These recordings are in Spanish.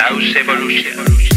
House Evolution.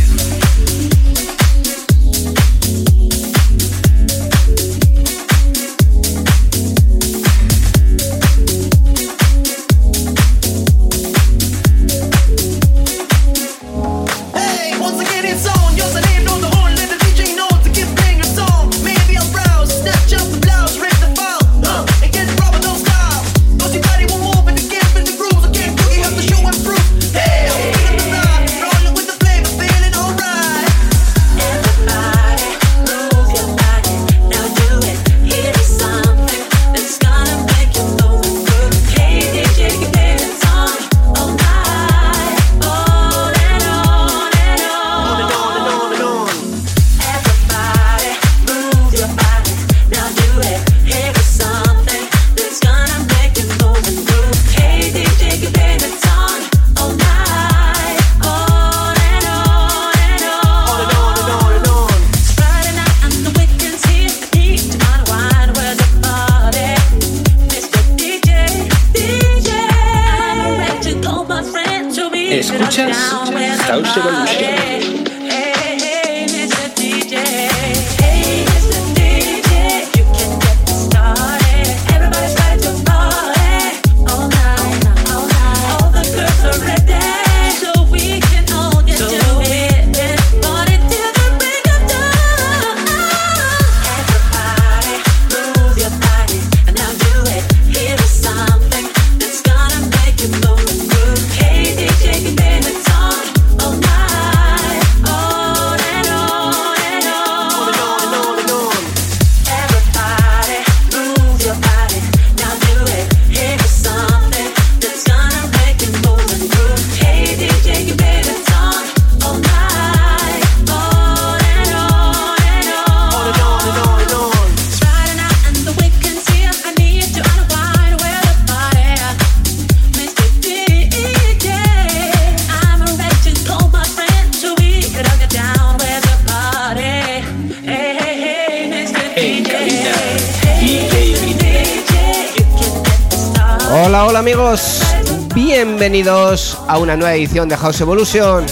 Bienvenidos a una nueva edición de House Evolution.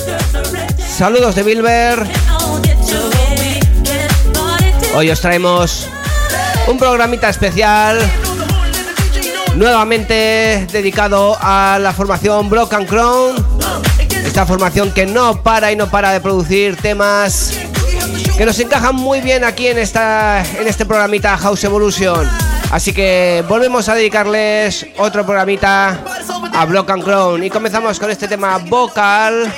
Saludos de Bilber. Hoy os traemos un programita especial nuevamente dedicado a la formación Broken Crown. Esta formación que no para y no para de producir temas que nos encajan muy bien aquí en, esta, en este programita House Evolution. Así que volvemos a dedicarles otro programita a Block and Crown. Y comenzamos con este tema vocal,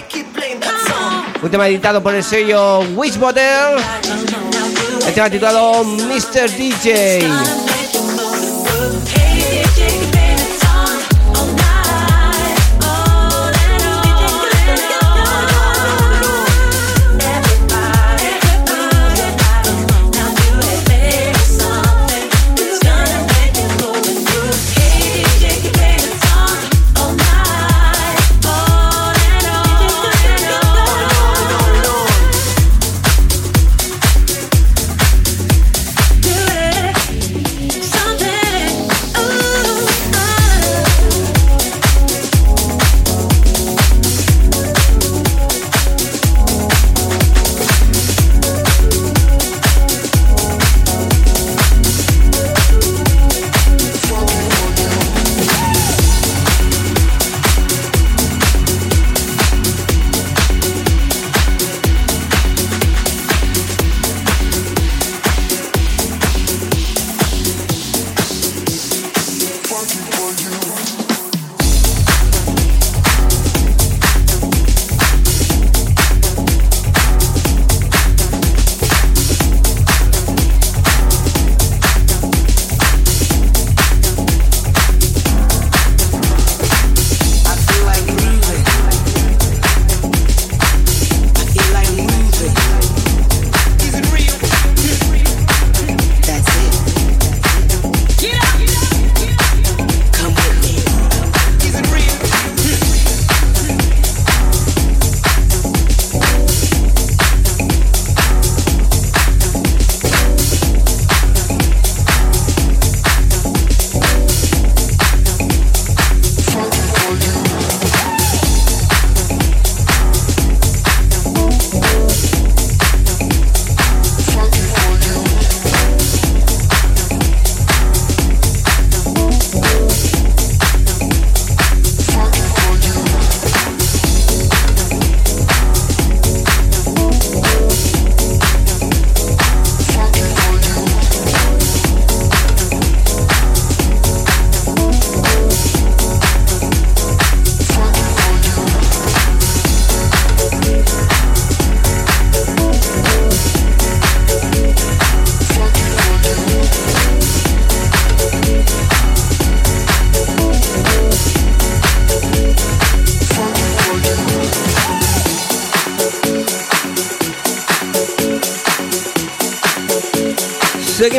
un tema editado por el sello Wishbottle. El tema titulado Mr. DJ,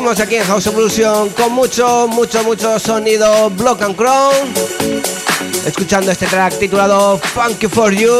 Seguimos aquí en House Evolution con mucho, mucho, mucho sonido Block and Crown. Escuchando este track titulado Funky for You.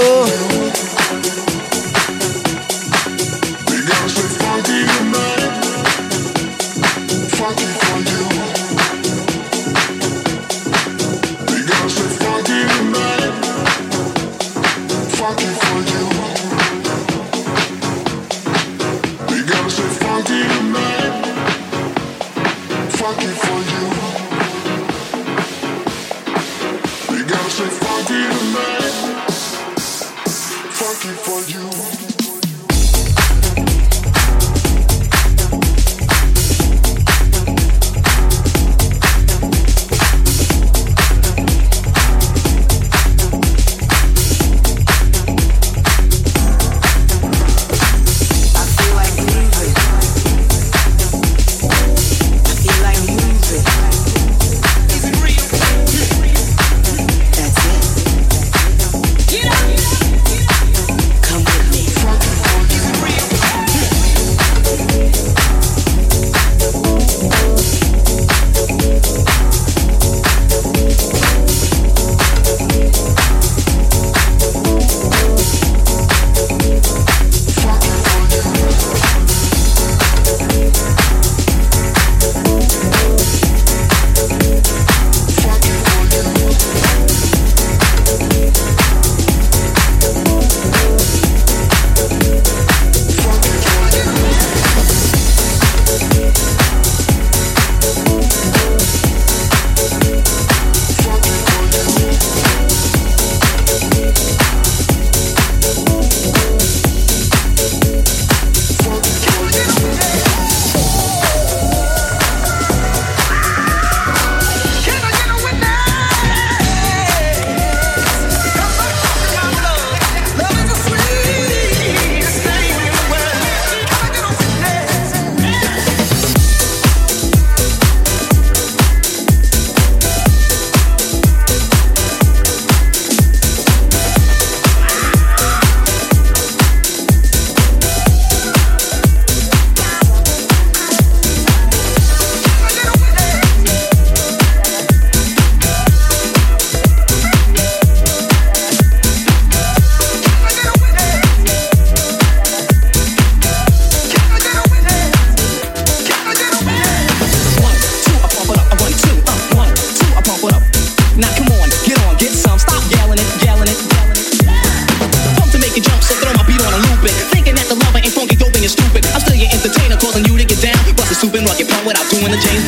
the chains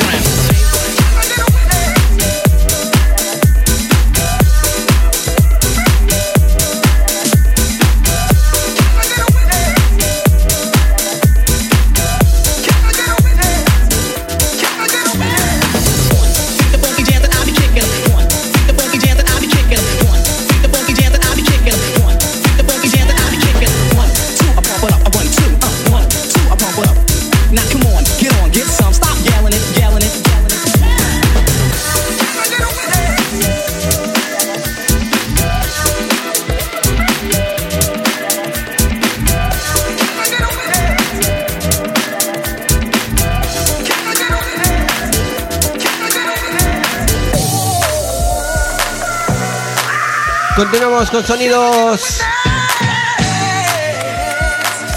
con sonidos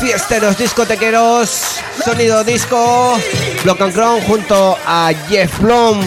fiesteros, discotequeros, sonido disco, Block and Crown junto a Jeff Blom.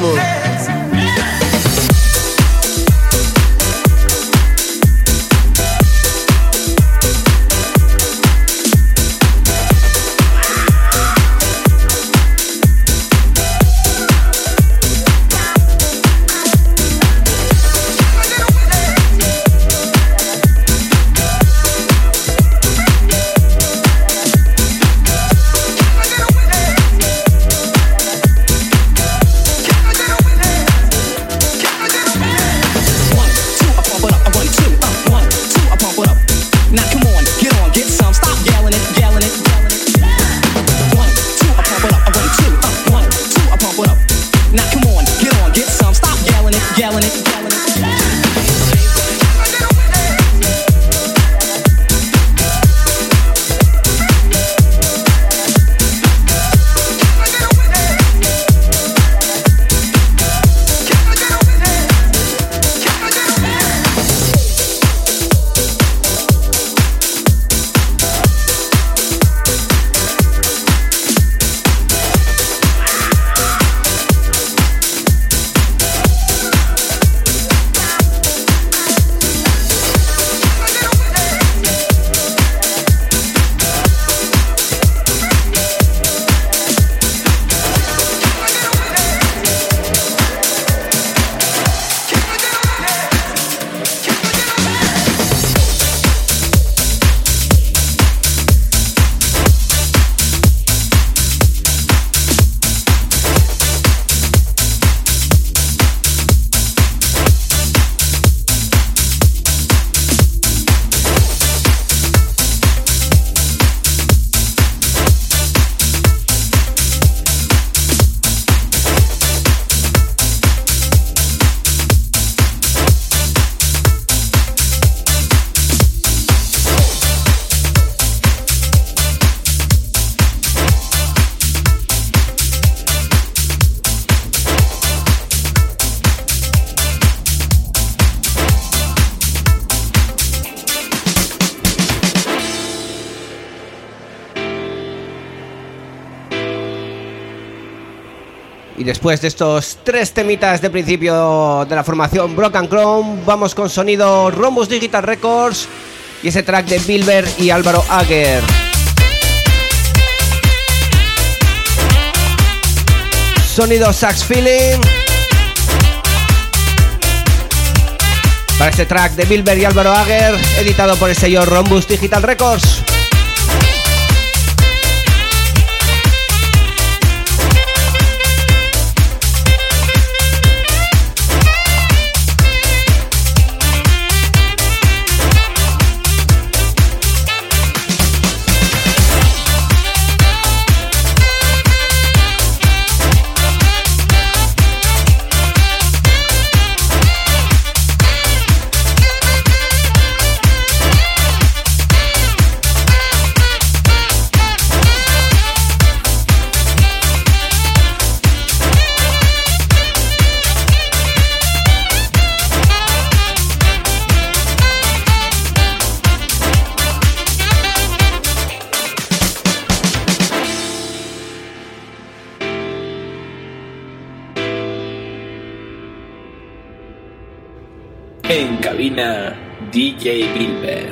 Y después de estos tres temitas de principio de la formación Broken Chrome, vamos con sonido Rhombus Digital Records y ese track de Bilber y Álvaro Ager. Sonido Sax Feeling. Para este track de Bilber y Álvaro Ager, editado por el sello Rhombus Digital Records. DJ Bilber.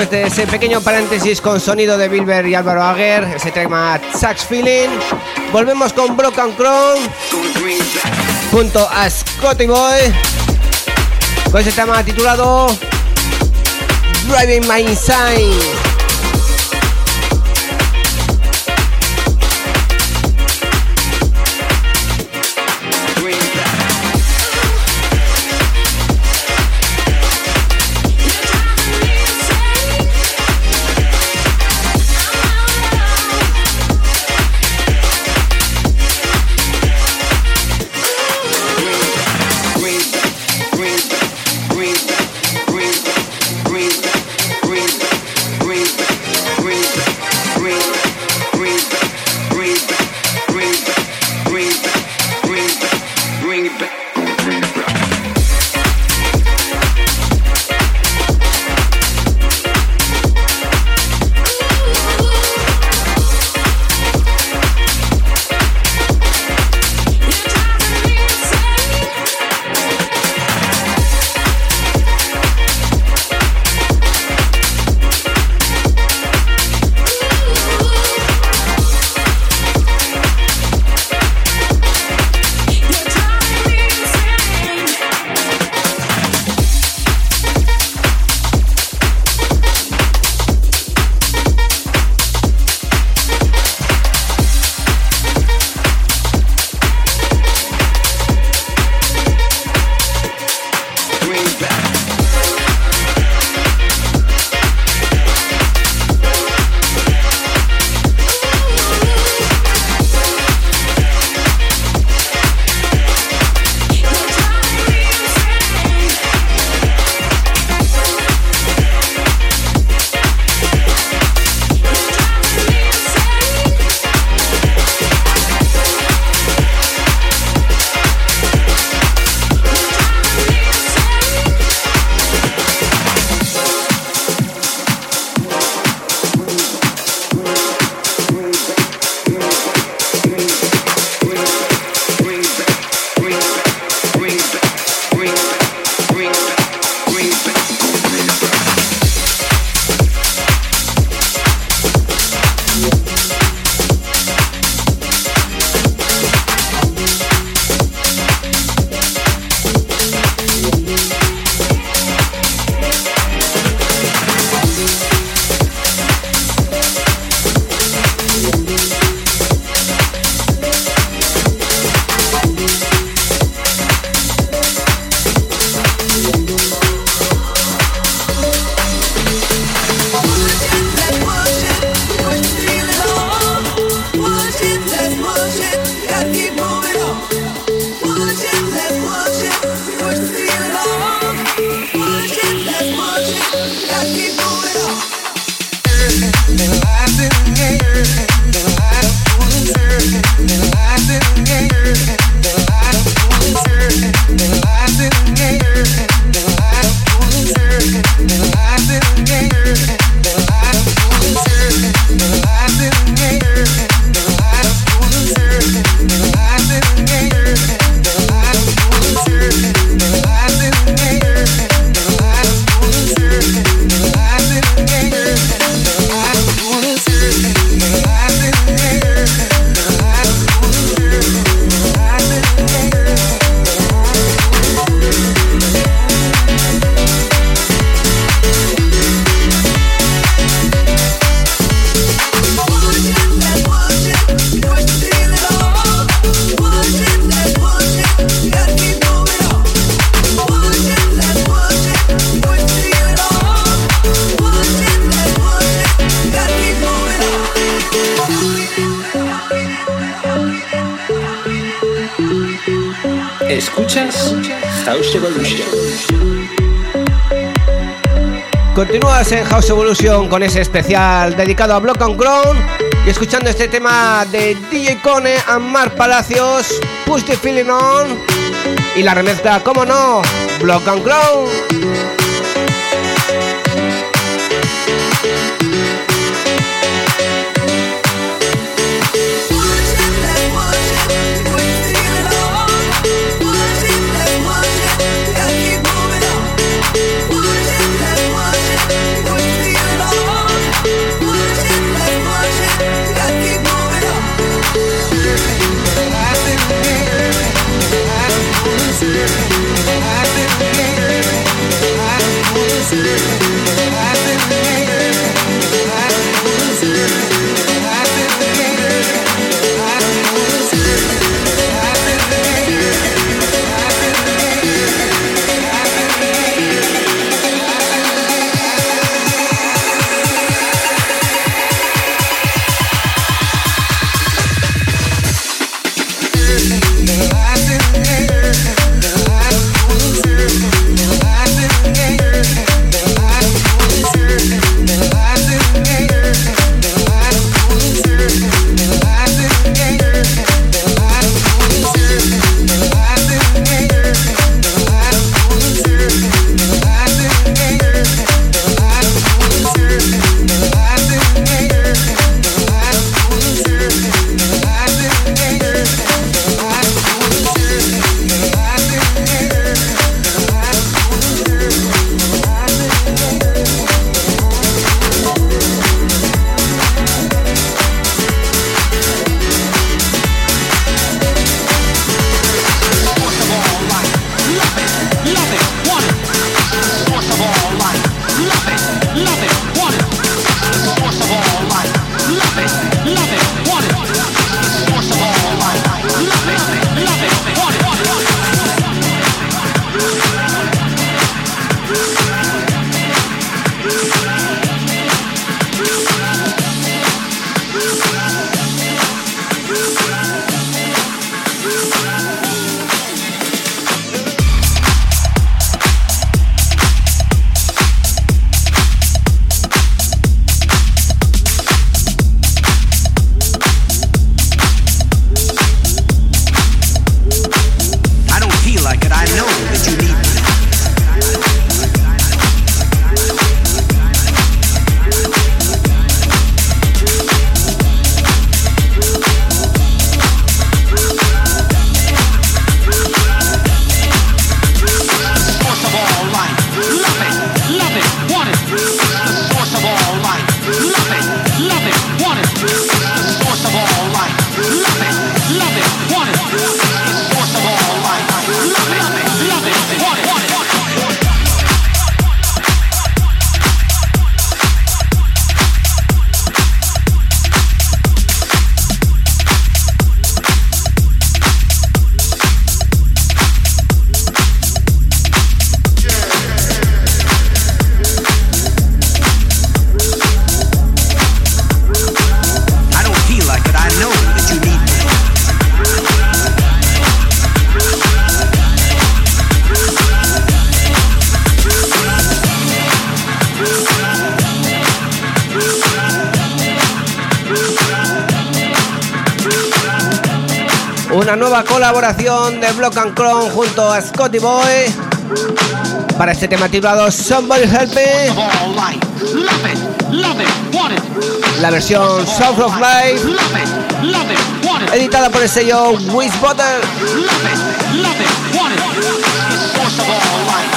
Después de ese pequeño paréntesis con sonido de Bilber y Álvaro Aguer, ese tema Sax Feeling, volvemos con Broken Crown junto a Scotty Boy con ese tema titulado Driving My Insane. Escuchas House Evolution. Continúas en House Evolution con ese especial dedicado a Block and Ground y escuchando este tema de DJ Cone a Mark Palacios, Push the Feeling On y la remezcla, como no, Block and Ground. Nueva colaboración de Block and Chrome junto a Scotty Boy para este tema titulado Somebody Help Me. La versión Sound of Life editada por el sello Wisbotter. por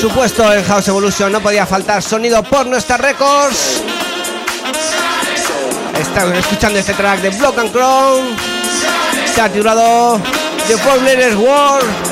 supuesto, en House Evolution no podía faltar sonido por nuestra Records. Están escuchando este track de Block and Crown. Ha titulado The Four Letters War.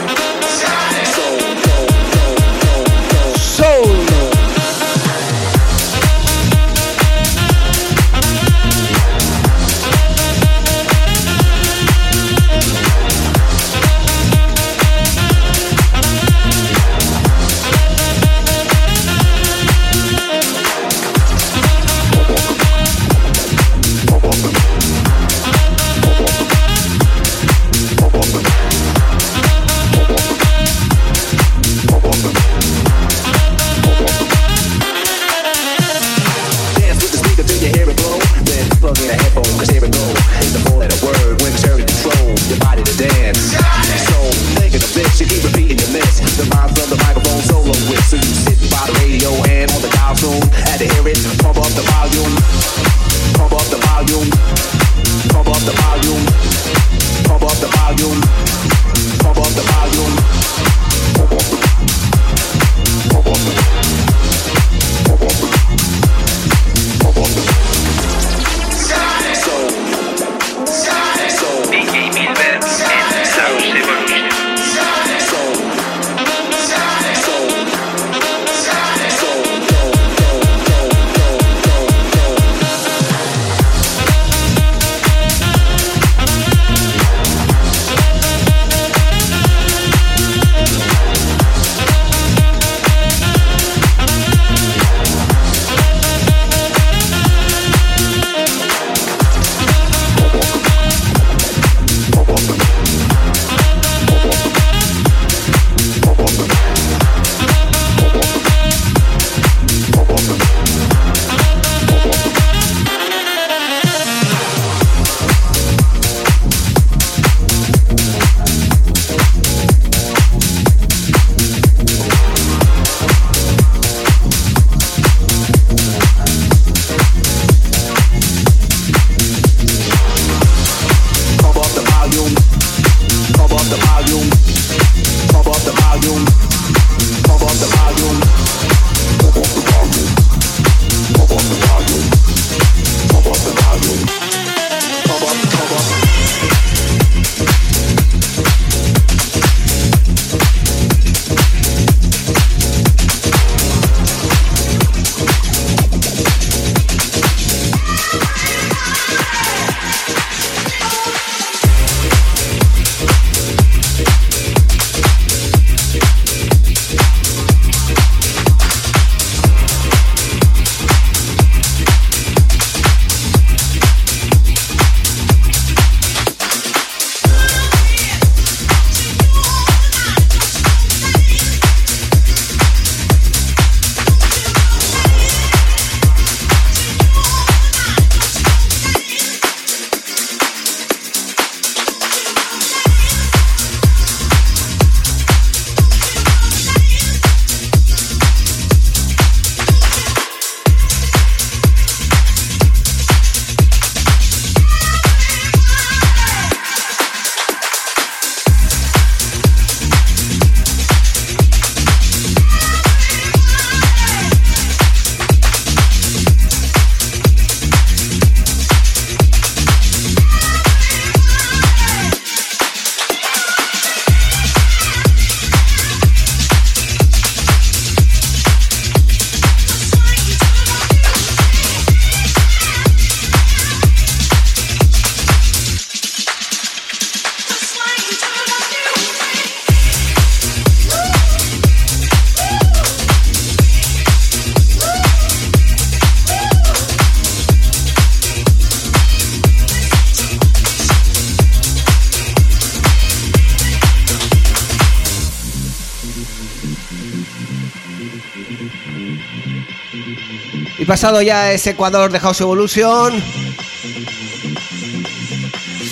Ya ese Ecuador de House Evolution.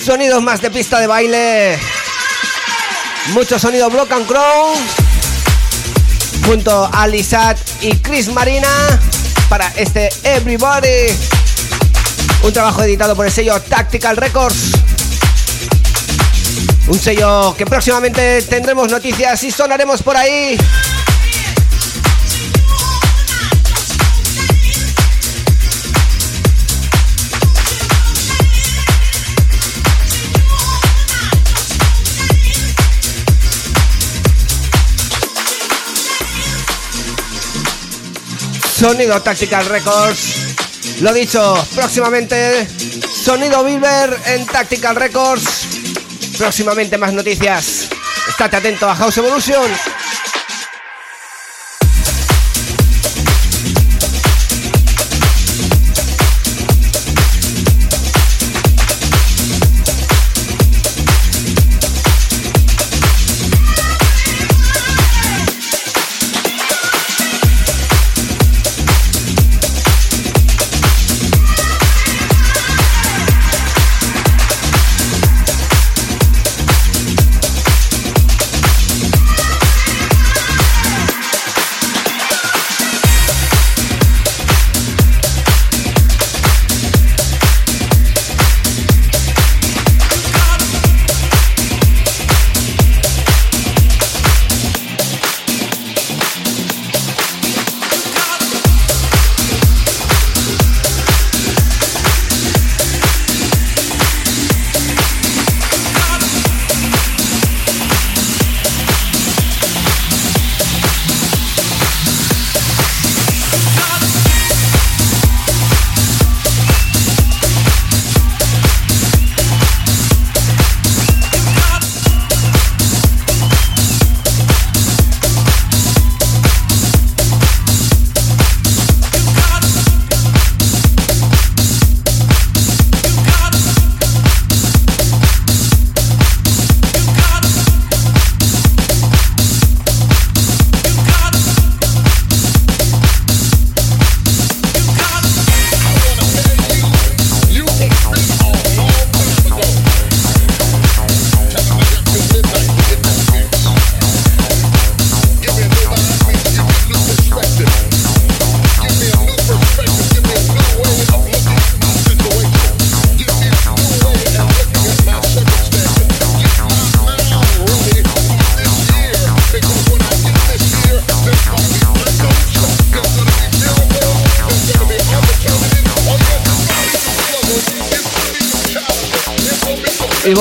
Sonidos más de pista de baile. Mucho sonido Block and Crown. Junto a Lisat y Chris Marina. Para este Everybody. Un trabajo editado por el sello Tactical Records. Un sello que próximamente tendremos noticias y sonaremos por ahí. Sonido Tactical Records. Lo dicho, próximamente Sonido Bilber en Tactical Records. Próximamente más noticias. Estate atento a House Evolution.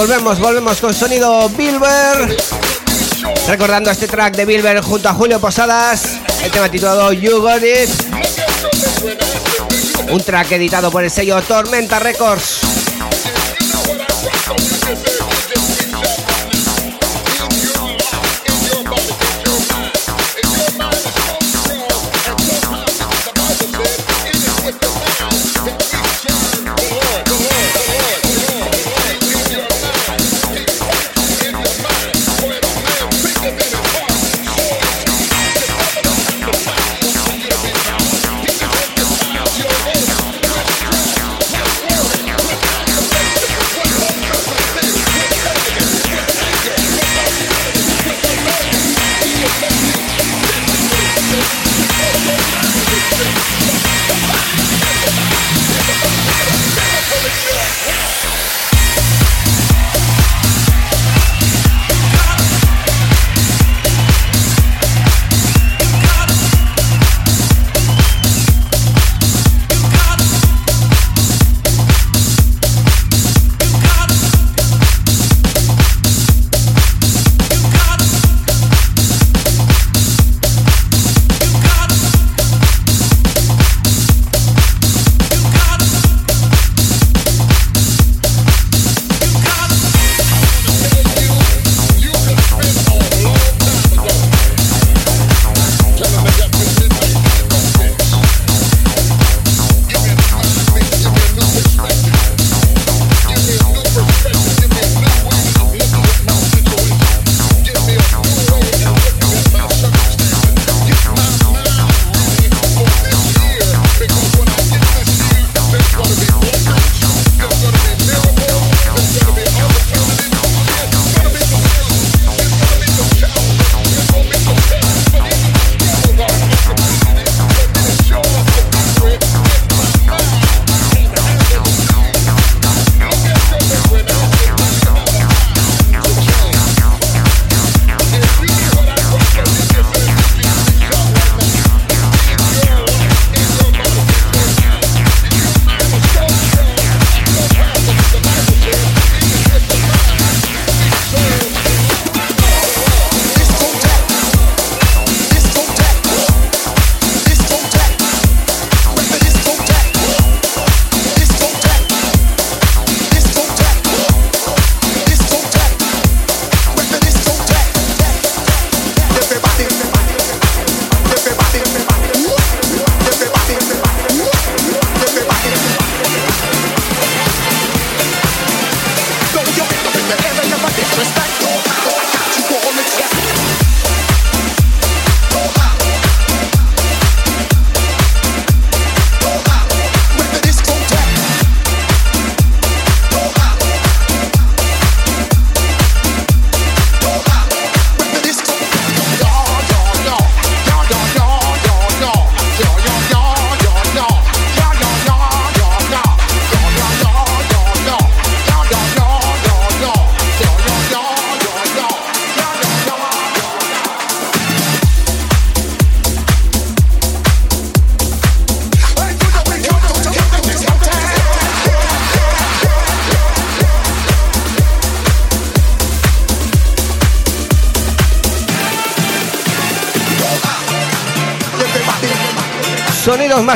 Volvemos, volvemos con sonido Bilber. Recordando este track de Bilber junto a Julio Posadas. El tema titulado You Got It. Un track editado por el sello Tormenta Records.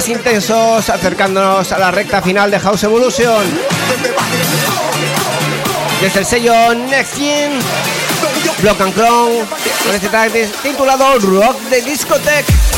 intensos, acercándonos a la recta final de House Evolution. Desde el sello Next Gen, Block and Clone, con este track titulado Rock de Discotech.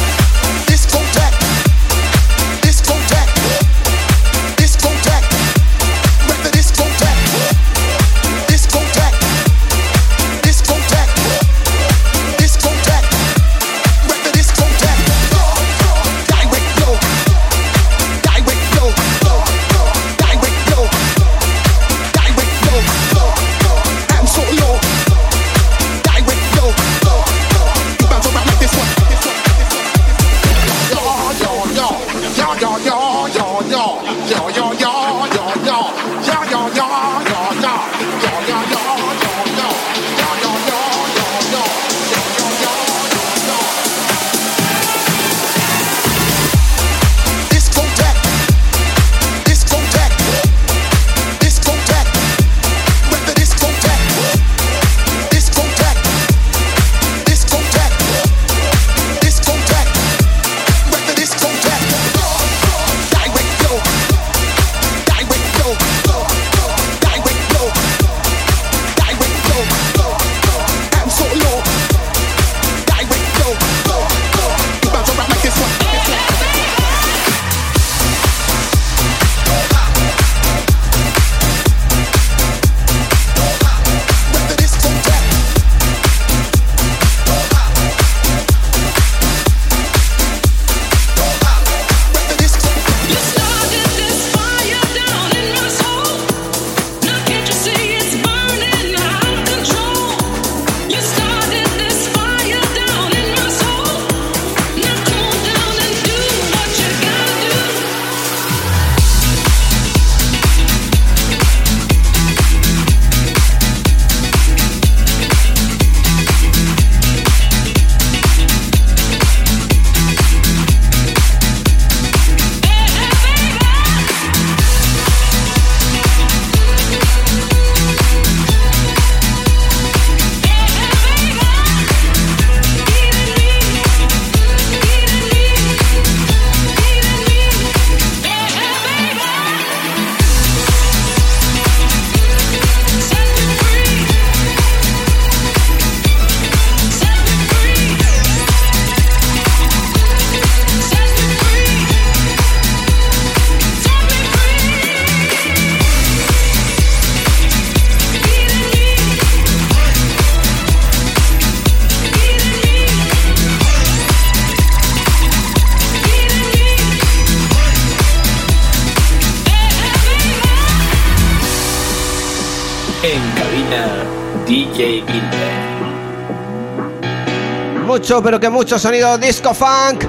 pero que mucho sonido disco funk.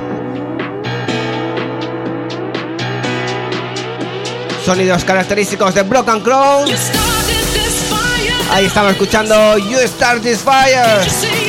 Sonidos característicos de Broken Crown. Ahí estamos escuchando You Start This Fire.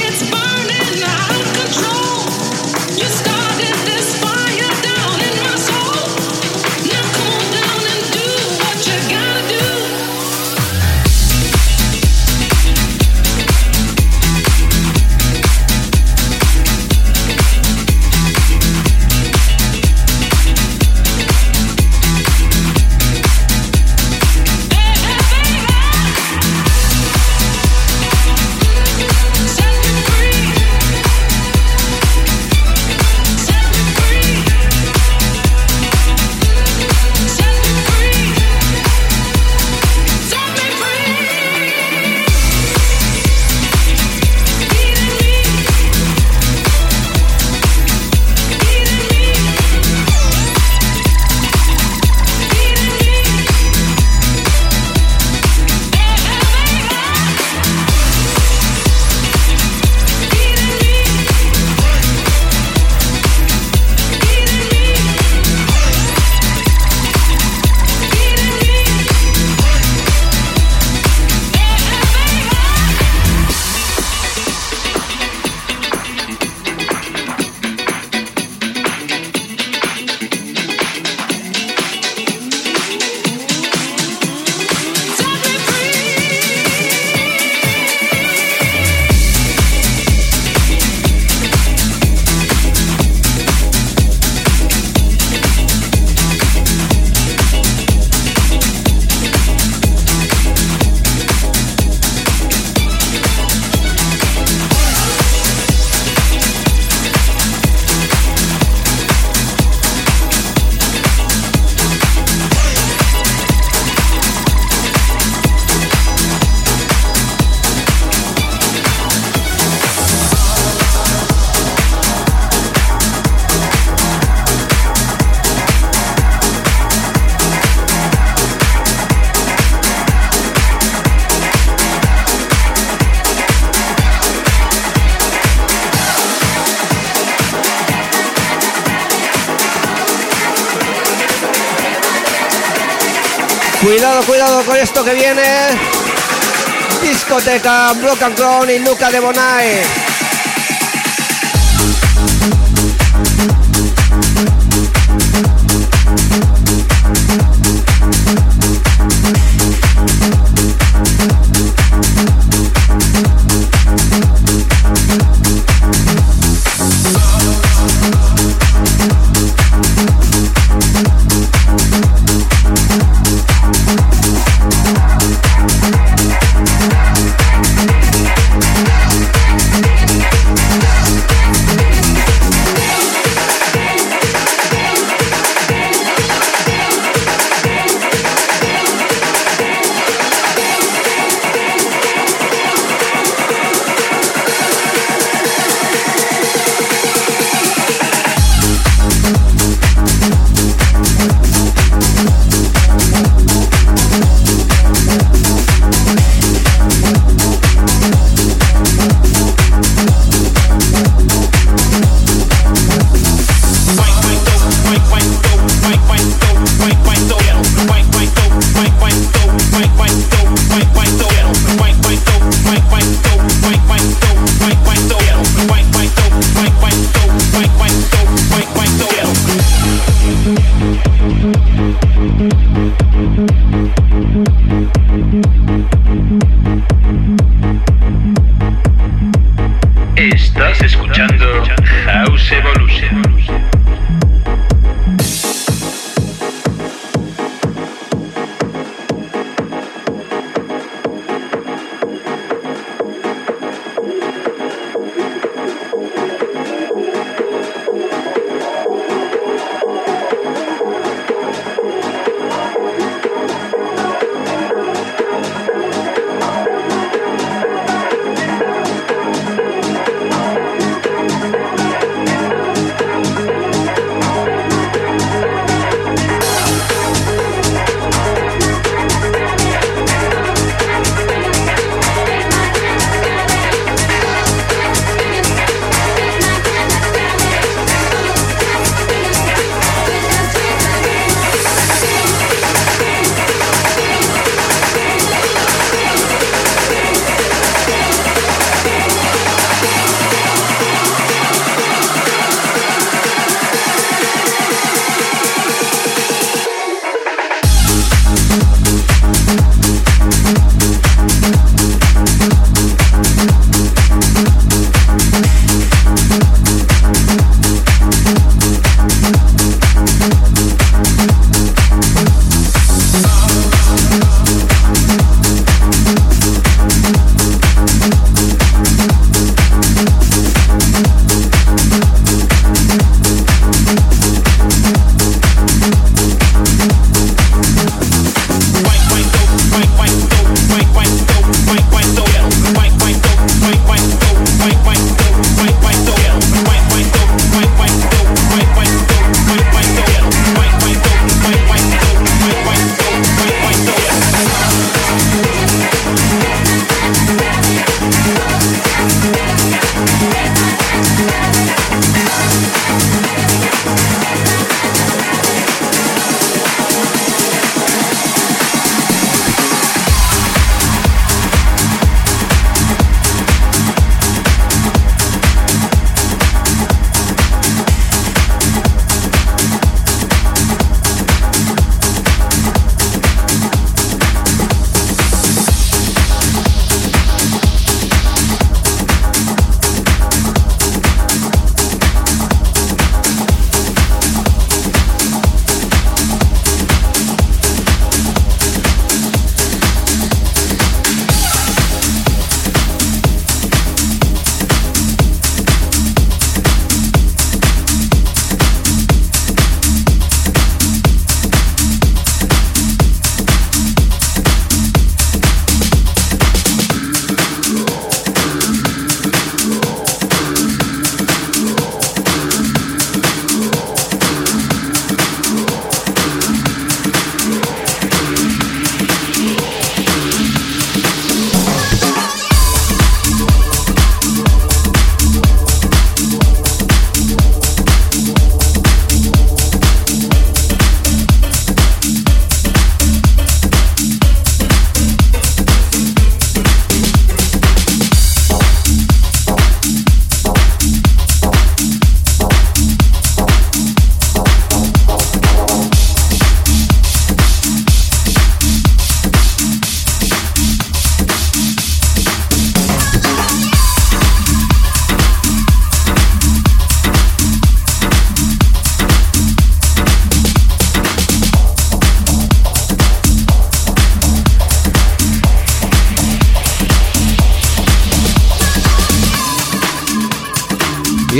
Cuidado, cuidado con esto que viene. Discoteca, Broken Crown y Luca de Bonai.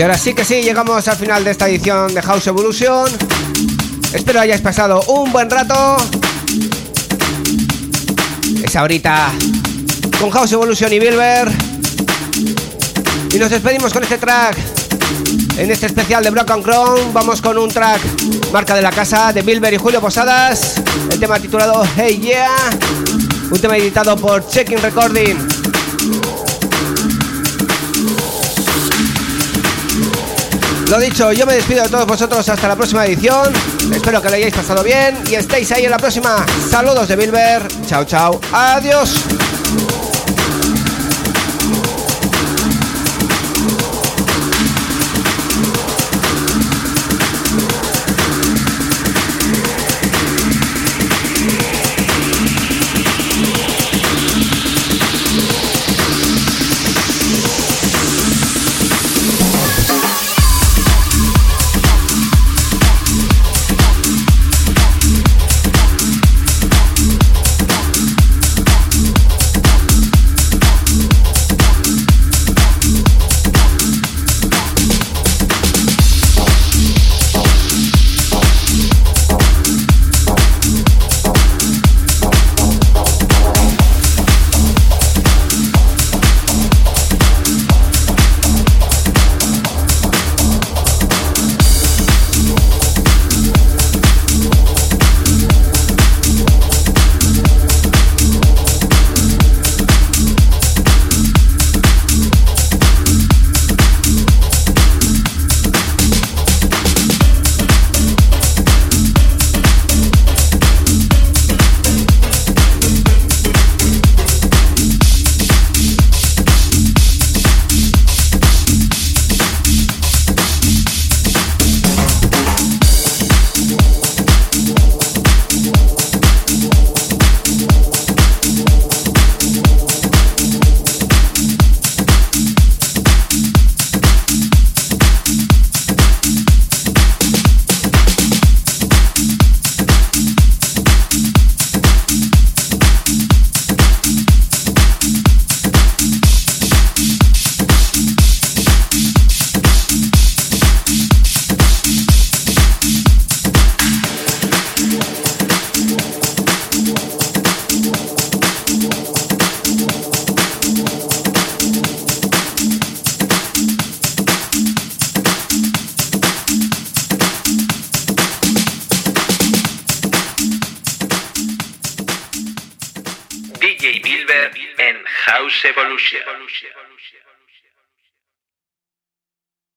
Ahora sí que sí, llegamos al final de esta edición de House Evolution. Espero hayáis pasado un buen rato. Es ahorita con House Evolution y Bilber. Y nos despedimos con este track. En este especial de Broken Crown vamos con un track marca de la casa de Bilber y Julio Posadas. El tema titulado Hey Yeah. Un tema editado por Checking Recording. Lo dicho, yo me despido de todos vosotros hasta la próxima edición. Espero que lo hayáis pasado bien y estéis ahí en la próxima. Saludos de Bilber. Chao, chao. Adiós.